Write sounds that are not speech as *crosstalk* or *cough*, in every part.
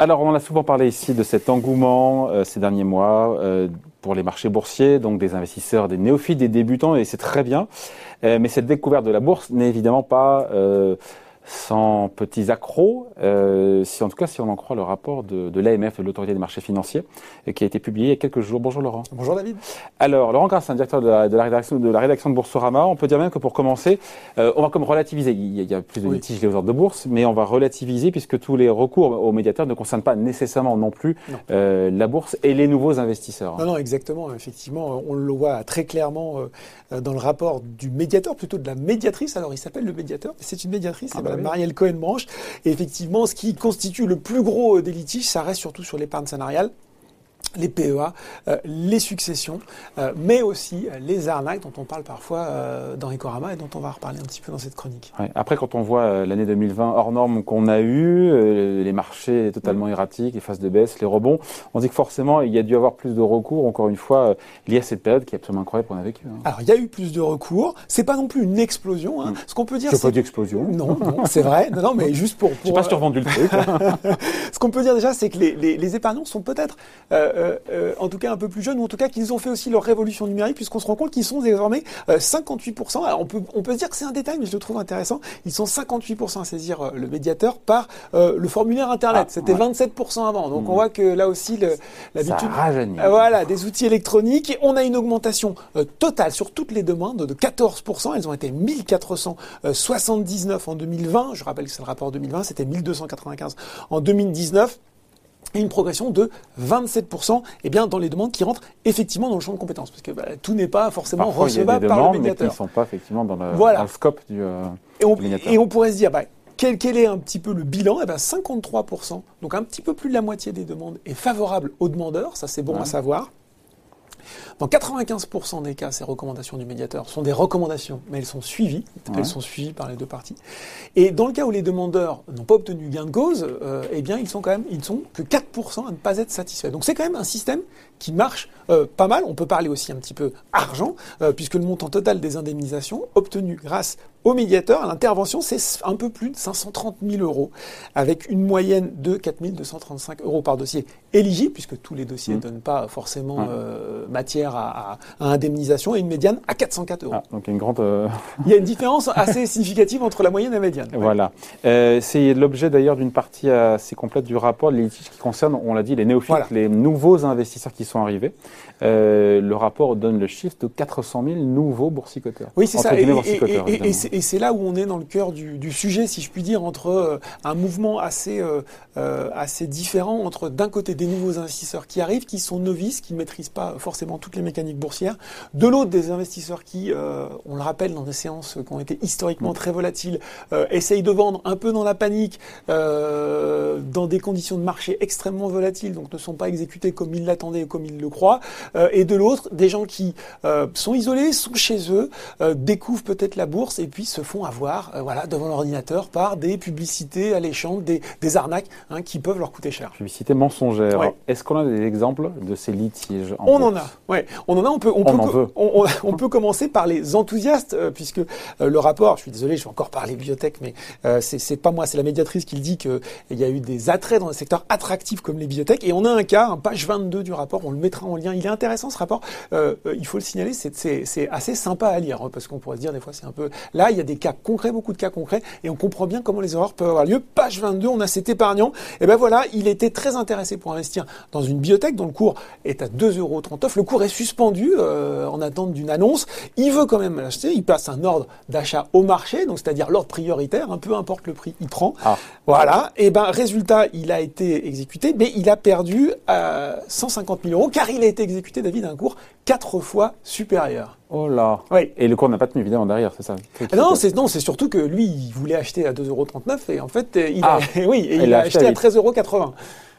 Alors, on a souvent parlé ici de cet engouement euh, ces derniers mois euh, pour les marchés boursiers, donc des investisseurs, des néophytes, des débutants, et c'est très bien. Euh, mais cette découverte de la bourse n'est évidemment pas sans petits accros, euh, si en tout cas si on en croit le rapport de, de l'AMF, de l'autorité des marchés financiers, qui a été publié il y a quelques jours. Bonjour Laurent. Bonjour David. Alors Laurent Grassin, directeur de la, de la, rédaction, de la rédaction de Boursorama, on peut dire même que pour commencer, euh, on va comme relativiser. Il y a, il y a plus de oui. litiges aux ordres de bourse, mais on va relativiser puisque tous les recours aux médiateurs ne concernent pas nécessairement non plus non. Euh, la bourse et les nouveaux investisseurs. Non, non, exactement. Effectivement, on le voit très clairement euh, dans le rapport du médiateur, plutôt de la médiatrice. Alors il s'appelle le médiateur, mais c'est une médiatrice, c'est ah oui. Marielle Cohen-Branche. Et effectivement, ce qui constitue le plus gros des litiges, ça reste surtout sur l'épargne salariale les PEA, euh, les successions, euh, mais aussi euh, les arnaques dont on parle parfois euh, dans Ecorama et dont on va reparler un petit peu dans cette chronique. Ouais. Après, quand on voit l'année 2020 hors norme qu'on a eu, euh, les marchés totalement mmh. erratiques, les phases de baisse, les rebonds, on dit que forcément il y a dû avoir plus de recours, encore une fois, lié à cette période qui est absolument incroyable qu'on a vécue. Hein. Alors, il y a eu plus de recours. C'est pas non plus une explosion. Hein. Mmh. Ce qu'on peut dire, c'est pas d'explosion. Non, non c'est vrai. Non, non, mais juste pour. *laughs* pour... Pas survendu le truc. *laughs* Ce qu'on peut dire déjà, c'est que les, les, les, épargnants sont peut-être, en tout cas un peu plus jeunes, ou en tout cas qu'ils ont fait aussi leur révolution numérique, puisqu'on se rend compte qu'ils sont désormais euh, 58%. Alors on peut, on peut se dire que c'est un détail, mais je le trouve intéressant. Ils sont 58% à saisir euh, le médiateur par euh, le formulaire Internet. Ah, C'était ouais. 27% avant. Donc mmh. on voit que là aussi l'habitude. voilà, des outils électroniques. On a une augmentation euh, totale sur toutes les demandes de 14%. Elles ont été 1479 en 2020. Je rappelle que c'est le rapport 2020. C'était 1295 en 2019 et une progression de 27% eh bien, dans les demandes qui rentrent effectivement dans le champ de compétences. Parce que bah, tout n'est pas forcément Parfois, recevable demandes, par le médiateur. Mais qui ne sont pas effectivement dans le, voilà. dans le scope du, euh, et, on, et on pourrait se dire, bah, quel, quel, est un petit peu le bilan? Eh bien, 53%, donc un petit peu plus de la moitié des demandes est favorable aux demandeurs, ça c'est bon ouais. à savoir. Dans 95% des cas, ces recommandations du médiateur sont des recommandations, mais elles sont suivies. Ouais. Elles sont suivies par les deux parties. Et dans le cas où les demandeurs n'ont pas obtenu gain de cause, euh, eh bien, ils sont quand même, ils ne sont que 4% à ne pas être satisfaits. Donc c'est quand même un système qui marche euh, pas mal. On peut parler aussi un petit peu argent, euh, puisque le montant total des indemnisations obtenues grâce au médiateur, à l'intervention, c'est un peu plus de 530 000 euros, avec une moyenne de 4 235 euros par dossier éligible, puisque tous les dossiers ne mmh. donnent pas forcément euh, matière à, indemnisation, et une médiane à 404 euros. Ah, donc il y a une grande... Euh... Il y a une différence assez significative entre la moyenne et la médiane. Voilà. Euh, c'est l'objet d'ailleurs d'une partie assez complète du rapport, les litiges qui concernent, on l'a dit, les néophytes, voilà. les nouveaux investisseurs qui sont arrivés. Le rapport donne le chiffre de 400 000 nouveaux boursicoteurs. Oui, c'est ça. Et, et, et, et c'est là où on est dans le cœur du, du, sujet, si je puis dire, entre euh, un mouvement assez, euh, euh, assez différent entre d'un côté des nouveaux investisseurs qui arrivent, qui sont novices, qui ne maîtrisent pas forcément toutes les mécaniques boursières, de l'autre des investisseurs qui, euh, on le rappelle dans des séances qui ont été historiquement très volatiles, essayent de vendre un peu dans la panique, dans des conditions de marché extrêmement volatiles, donc ne sont pas exécutés comme ils l'attendaient ou comme ils le croient. Et de l'autre, des gens qui sont isolés, sont chez eux, découvrent peut-être la bourse et puis se font avoir voilà, devant l'ordinateur par des publicités alléchantes, des, des arnaques hein, qui peuvent leur coûter cher. Publicité mensongère. Ouais. Est-ce qu'on a des exemples de ces litiges en On en a. Ouais, on en a. On peut, on, on peut, en veut. On, on, peut commencer par les enthousiastes, puisque le rapport, je suis désolé, je vais encore parler bibliothèque, mais c'est pas moi, c'est la médiatrice qui le dit qu'il y a eu des attraits dans le secteur attractif comme les bibliothèques. Et on a un cas, un page 22 du rapport, on le mettra en lien. Il est intéressant ce rapport. Euh, il faut le signaler, c'est assez sympa à lire hein, parce qu'on pourrait se dire des fois c'est un peu. Là, il y a des cas concrets, beaucoup de cas concrets, et on comprend bien comment les erreurs peuvent avoir lieu. Page 22, on a cet épargnant. Et ben voilà, il était très intéressé pour investir dans une bibliothèque dont le cours est à 2,39 euros. Le cours est suspendu euh, en attente d'une annonce. Il veut quand même l'acheter. Il passe un ordre d'achat au marché, donc c'est-à-dire l'ordre prioritaire. Un peu importe le prix, il prend. Ah. Voilà. Et ben résultat, il a été exécuté, mais il a perdu euh, 150 000 euros car il a été exécuté, David, un cours quatre fois supérieur. Oh là Oui. Et le cours n'a pas tenu, évidemment, derrière, c'est ça ah Non, c'est, non, c'est surtout que lui, il voulait acheter à 2,39€ et en fait, il, ah, a, *laughs* oui, il, il a acheté, à 13,80€.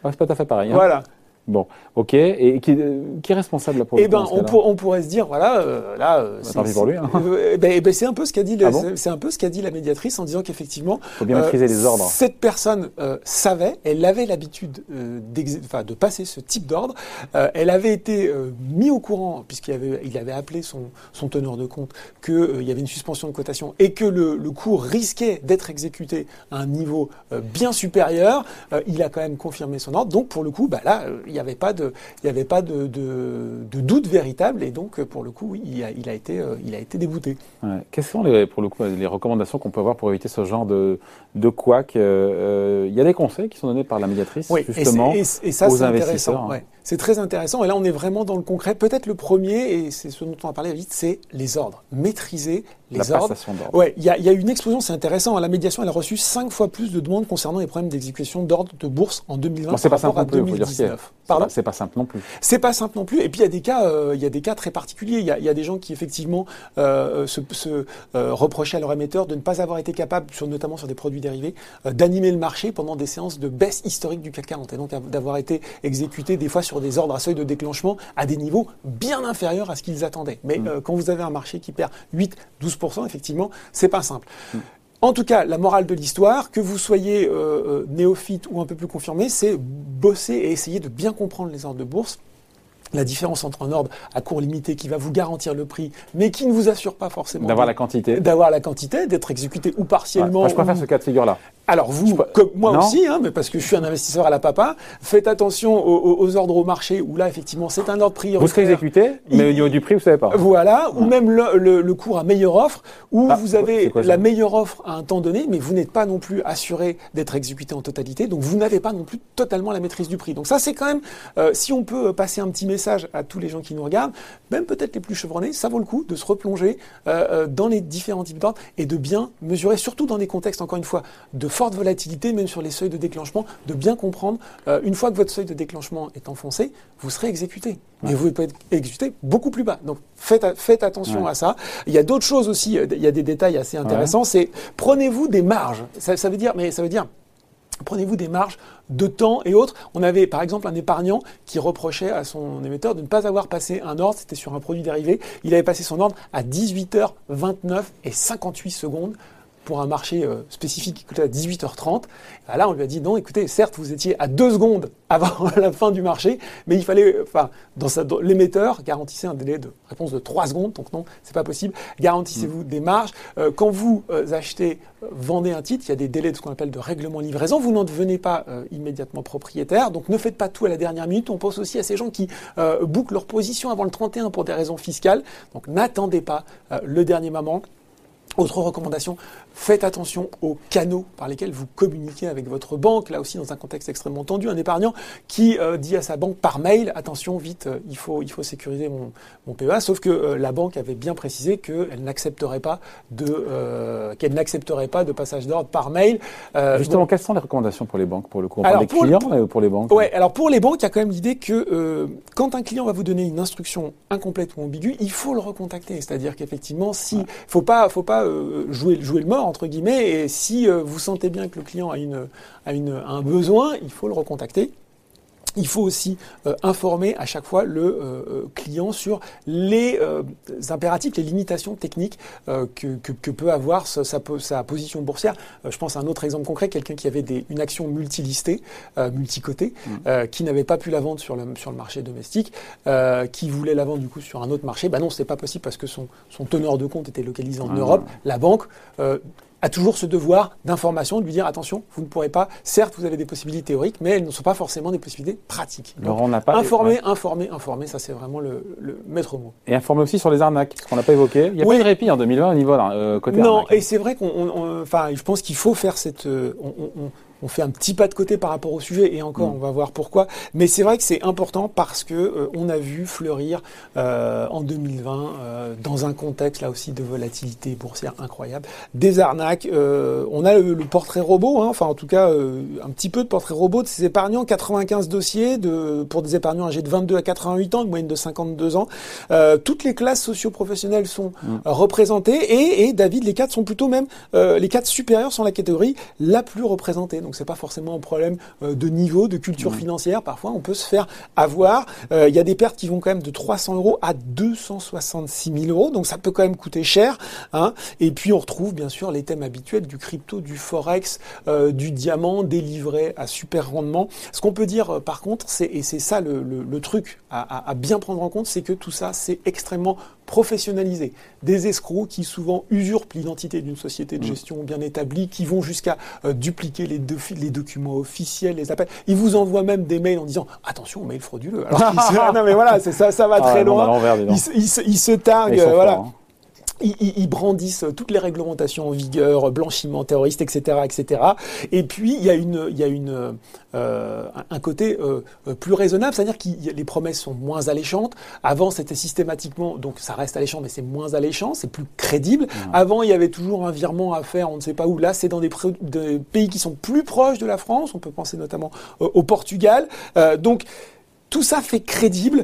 Ah, c'est pas tout à fait pareil. Hein. Voilà. Bon, ok. Et qui, qui est responsable pour Eh ben, on, on, pourrait se dire, voilà, euh, là, euh, c'est pour lui. Hein. Euh, ben, eh ben, c'est un peu ce qu'a dit, ah c'est un peu ce qu'a dit la médiatrice en disant qu'effectivement, faut bien maîtriser les ordres. Cette personne savait, elle avait l'habitude de passer ce type d'ordre. elle avait été mis au courant puisqu'il avait, il avait appelé son, son teneur de compte qu'il y avait une suspension de cotation et que le, le cours risquait d'être exécuté à un niveau bien supérieur. il a quand même confirmé son ordre. Donc pour le coup, bah là, il y avait pas de, il y avait pas de, de, doute véritable et donc pour le coup, oui, il a, il a été, euh, il a été débouté. Ouais. Quelles sont les, pour le coup les recommandations qu'on peut avoir pour éviter ce genre de, de couac euh, euh, Il y a des conseils qui sont donnés par la médiatrice justement et, et, ça, aux investisseurs. Ouais. C'est très intéressant. Et là, on est vraiment dans le concret. Peut-être le premier, et c'est ce dont on a parlé vite, c'est les ordres. Maîtriser les la ordres. d'ordre. Ouais, il y a, y a une explosion, c'est intéressant. La médiation, elle a reçu cinq fois plus de demandes concernant les problèmes d'exécution d'ordre de bourse en 2020 bon, par rapport à 2019. Pardon C'est pas simple non plus. C'est pas simple non plus. Et puis il y a des cas, euh, il y a des cas très particuliers. Il y a, y a, des gens qui effectivement euh, se, se euh, reprochaient à leur émetteur de ne pas avoir été capable, sur, notamment sur des produits dérivés, d'animer le marché pendant des séances de baisse historique du CAC 40 et donc d'avoir été exécuté des fois sur des ordres à seuil de déclenchement à des niveaux bien inférieurs à ce qu'ils attendaient. Mais mm. euh, quand vous avez un marché qui perd 8-12%, effectivement, c'est pas simple. Mm. En tout cas, la morale de l'histoire, que vous soyez euh, euh, néophyte ou un peu plus confirmé, c'est bosser et essayer de bien comprendre les ordres de bourse la différence entre un ordre à court limité qui va vous garantir le prix, mais qui ne vous assure pas forcément d'avoir la quantité, d'avoir la quantité, d'être exécuté ou partiellement. moi, je préfère ce cas de figure-là. Alors vous, comme moi aussi, hein, mais parce que je suis un investisseur à la papa, faites attention aux, ordres au marché où là effectivement c'est un ordre prioritaire. Vous serez exécuté, mais au niveau du prix vous savez pas. Voilà, ou même le, cours à meilleure offre, où ah, vous avez la meilleure offre à un temps donné, mais vous n'êtes pas non plus assuré d'être exécuté en totalité, donc vous n'avez pas non plus totalement la maîtrise du prix. Donc ça c'est quand même, euh, si on peut passer un petit message à tous les gens qui nous regardent, même peut-être les plus chevronnés, ça vaut le coup de se replonger euh, euh, dans les différents types d'ordres et de bien mesurer, surtout dans des contextes encore une fois de forte volatilité, même sur les seuils de déclenchement, de bien comprendre, euh, une fois que votre seuil de déclenchement est enfoncé, vous serez exécuté. Mais vous pouvez être exécuté beaucoup plus bas. Donc faites, faites attention à ça. Il y a d'autres choses aussi, il y a des détails assez intéressants, c'est prenez-vous des marges. Ça, ça veut dire, mais ça veut dire, Prenez-vous des marges de temps et autres. On avait par exemple un épargnant qui reprochait à son émetteur de ne pas avoir passé un ordre, c'était sur un produit dérivé, il avait passé son ordre à 18h29 et 58 secondes pour un marché euh, spécifique qui coûtait à 18h30. là, on lui a dit non, écoutez, certes, vous étiez à deux secondes *laughs* avant la fin du marché, mais il fallait, enfin, dans, l'émetteur, garantissait un délai de réponse de 3 secondes, donc non, c'est pas possible. Garantissez-vous des marges. Euh, quand vous euh, achetez, vendez un titre, il y a des délais de ce qu'on appelle de règlement livraison. Vous n'en devenez pas immédiatement propriétaire, donc ne faites pas tout à la dernière minute. On pense aussi à ces gens qui bouclent leur position avant le 31 pour des raisons fiscales. Donc n'attendez pas le dernier moment. Autre recommandation, faites attention aux canaux par lesquels vous communiquez avec votre banque. Là aussi, dans un contexte extrêmement tendu, un épargnant qui euh, dit à sa banque par mail attention, vite, euh, il faut il faut sécuriser mon, mon PEA. Sauf que euh, la banque avait bien précisé qu'elle n'accepterait pas de qu'elle n'accepterait pas de passage d'ordre par mail. Justement, quelles sont les recommandations pour les banques pour le coup On clients ou pour les banques Ouais, alors pour les banques, il y a quand même l'idée que quand un client va vous donner une instruction incomplète ou ambiguë, il faut le recontacter. C'est-à-dire qu'effectivement, si faut pas faut pas jouer, jouer le mort, entre guillemets, et si euh, vous sentez bien que le client a, un besoin, il faut le recontacter. Il faut aussi euh, informer à chaque fois le euh, euh, client sur les impératifs, les limitations techniques que, que, peut avoir sa, sa, position boursière. je pense à un autre exemple concret, quelqu'un qui avait des, une action multilistée, multicotée, mmh. qui n'avait pas pu la vendre sur le, sur le marché domestique, qui voulait la vendre du coup sur un autre marché. Ben non, c'est pas possible parce que son, son teneur de compte était localisé en ah. Europe. La banque a toujours ce devoir d'information, de lui dire attention, vous ne pourrez pas, certes vous avez des possibilités théoriques, mais elles ne sont pas forcément des possibilités pratiques. on n'a pas informer, informer, informer, ça c'est vraiment le, maître mot. Et informer aussi sur les arnaques, ce qu'on n'a pas évoqué. Il n'y a pas eu de répit en 2020 au niveau euh, côté Non, et c'est vrai qu'on, enfin, je pense qu'il faut faire cette, euh, on fait un petit pas de côté par rapport au sujet et encore mm. on va voir pourquoi. Mais c'est vrai que c'est important parce que euh, on a vu fleurir euh, en 2020 euh, dans un contexte là aussi de volatilité boursière incroyable des arnaques. on a le, portrait robot, hein, enfin en tout cas un petit peu de portrait robot de ces épargnants, 95 dossiers de pour des épargnants âgés de 22 à 88 ans, de moyenne de 52 ans. toutes les classes socio-professionnelles sont mm. représentées et, et, David les quatre sont plutôt même les quatre supérieurs sont la catégorie la plus représentée. donc c'est pas forcément un problème de niveau, de culture financière. Parfois, on peut se faire avoir. Il y a des pertes qui vont quand même de 300 euros à 266 000 euros, donc ça peut quand même coûter cher. Hein. Et puis on retrouve bien sûr les thèmes habituels du crypto, du forex, du diamant, délivré à super rendement. Ce qu'on peut dire par contre, c'est et c'est ça le, truc à, bien prendre en compte, c'est que tout ça c'est extrêmement professionnalisé. Des escrocs qui souvent usurpent l'identité d'une société de mm. gestion bien établie, qui vont jusqu'à euh, dupliquer les, les, documents officiels, les appels. Ils vous envoient même des mails en disant attention, mail frauduleux. Alors, *laughs* non mais voilà, ça, ça va ah très loin. Ils, se targuent, voilà. Hein ils, brandissent toutes les réglementations en vigueur, blanchiment terroriste, etc., etc. Et puis il y a une, il y a une, euh, un côté euh, plus raisonnable, c'est-à-dire que les promesses sont moins alléchantes. Avant, c'était systématiquement, donc ça reste alléchant, mais c'est moins alléchant, c'est plus crédible. Avant, il y avait toujours un virement à faire, on ne sait pas où. Là, c'est dans des, pays qui sont plus proches de la France. On peut penser notamment euh, au Portugal. donc tout ça fait crédible.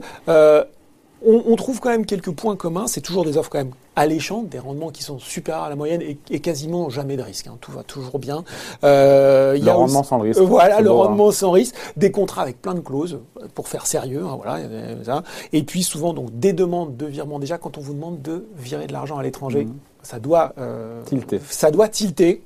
On, trouve quand même quelques points communs. C'est toujours des offres quand même alléchantes, des rendements qui sont supérieurs à la moyenne et, quasiment jamais de risque. Hein. Tout va toujours bien. Euh, le rendement sans risque. Voilà, le hein. rendement sans risque. Des contrats avec plein de clauses pour faire sérieux. Hein, voilà. Et puis souvent donc des demandes de virement. Déjà quand on vous demande de virer de l'argent à l'étranger, mmh. ça doit euh, tilter. Ça doit tilter.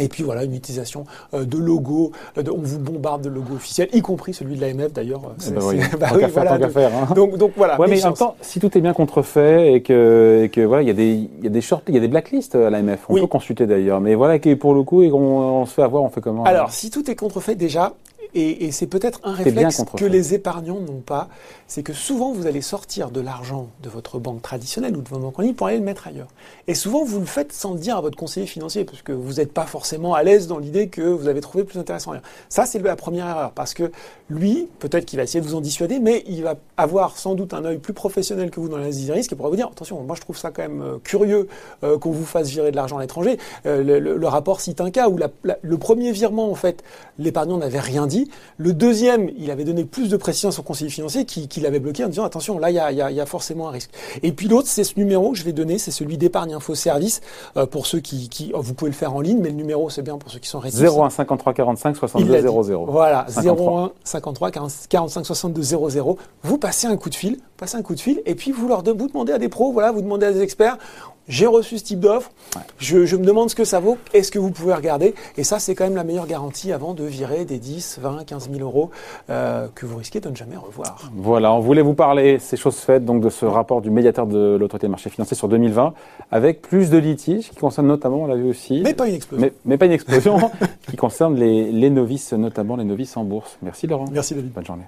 Et puis voilà, une utilisation euh, de logos, euh, on vous bombarde de logos officiels, y compris celui de l'AMF d'ailleurs. *laughs* Donc, faire, hein. donc, voilà. Ouais, mais en même temps, si tout est bien contrefait et que, et que voilà, il y a des, il y a des short, il y a des blacklists à l'AMF. On peut consulter d'ailleurs. Mais voilà, pour le coup, et on, on, se fait avoir, on fait comment Alors, si tout est contrefait, déjà, et, c'est peut-être un réflexe que les épargnants n'ont pas, c'est que souvent vous allez sortir de l'argent de votre banque traditionnelle ou de votre banque en ligne pour aller le mettre ailleurs. Et souvent vous le faites sans le dire à votre conseiller financier, parce que vous n'êtes pas forcément à l'aise dans l'idée que vous avez trouvé plus intéressant ailleurs. Ça c'est la première erreur, parce que lui, peut-être qu'il va essayer de vous en dissuader, mais il va avoir sans doute un œil plus professionnel que vous dans la des risques et pourra vous dire, attention, moi je trouve ça quand même euh, curieux euh, qu'on vous fasse virer de l'argent à l'étranger. Euh, le, rapport cite un cas où le premier virement, en fait, l'épargnant n'avait rien dit le deuxième, il avait donné plus de précision à son conseiller financier qui, l'avait bloqué en disant attention, là, il y a, forcément un risque. Et puis l'autre, c'est ce numéro que je vais donner, c'est celui d'épargne info service euh, pour ceux qui, oh, vous pouvez le faire en ligne, mais le numéro, c'est bien pour ceux qui sont réticents. 01 53 45 62 00. Voilà, 01 53 45 62 00. Vous passez un coup de fil, passez un coup de fil, et puis vous leur vous demandez à des pros, voilà, vous demandez à des experts j'ai reçu ce type d'offre, je, me demande ce que ça vaut, est-ce que vous pouvez regarder? Et ça, c'est quand même la meilleure garantie avant de virer des 10, 20, 15 000 euros euh, que vous risquez de ne jamais revoir. Voilà, on voulait vous parler, ces choses faites, donc de ce rapport du médiateur de l'autorité des marchés financiers sur 2020, avec plus de litiges qui concernent notamment, on l'a vu aussi... Mais pas une explosion. Mais, pas une explosion, *laughs* qui concerne les, les novices, notamment les novices en bourse. Merci Laurent. Merci David. Bonne journée.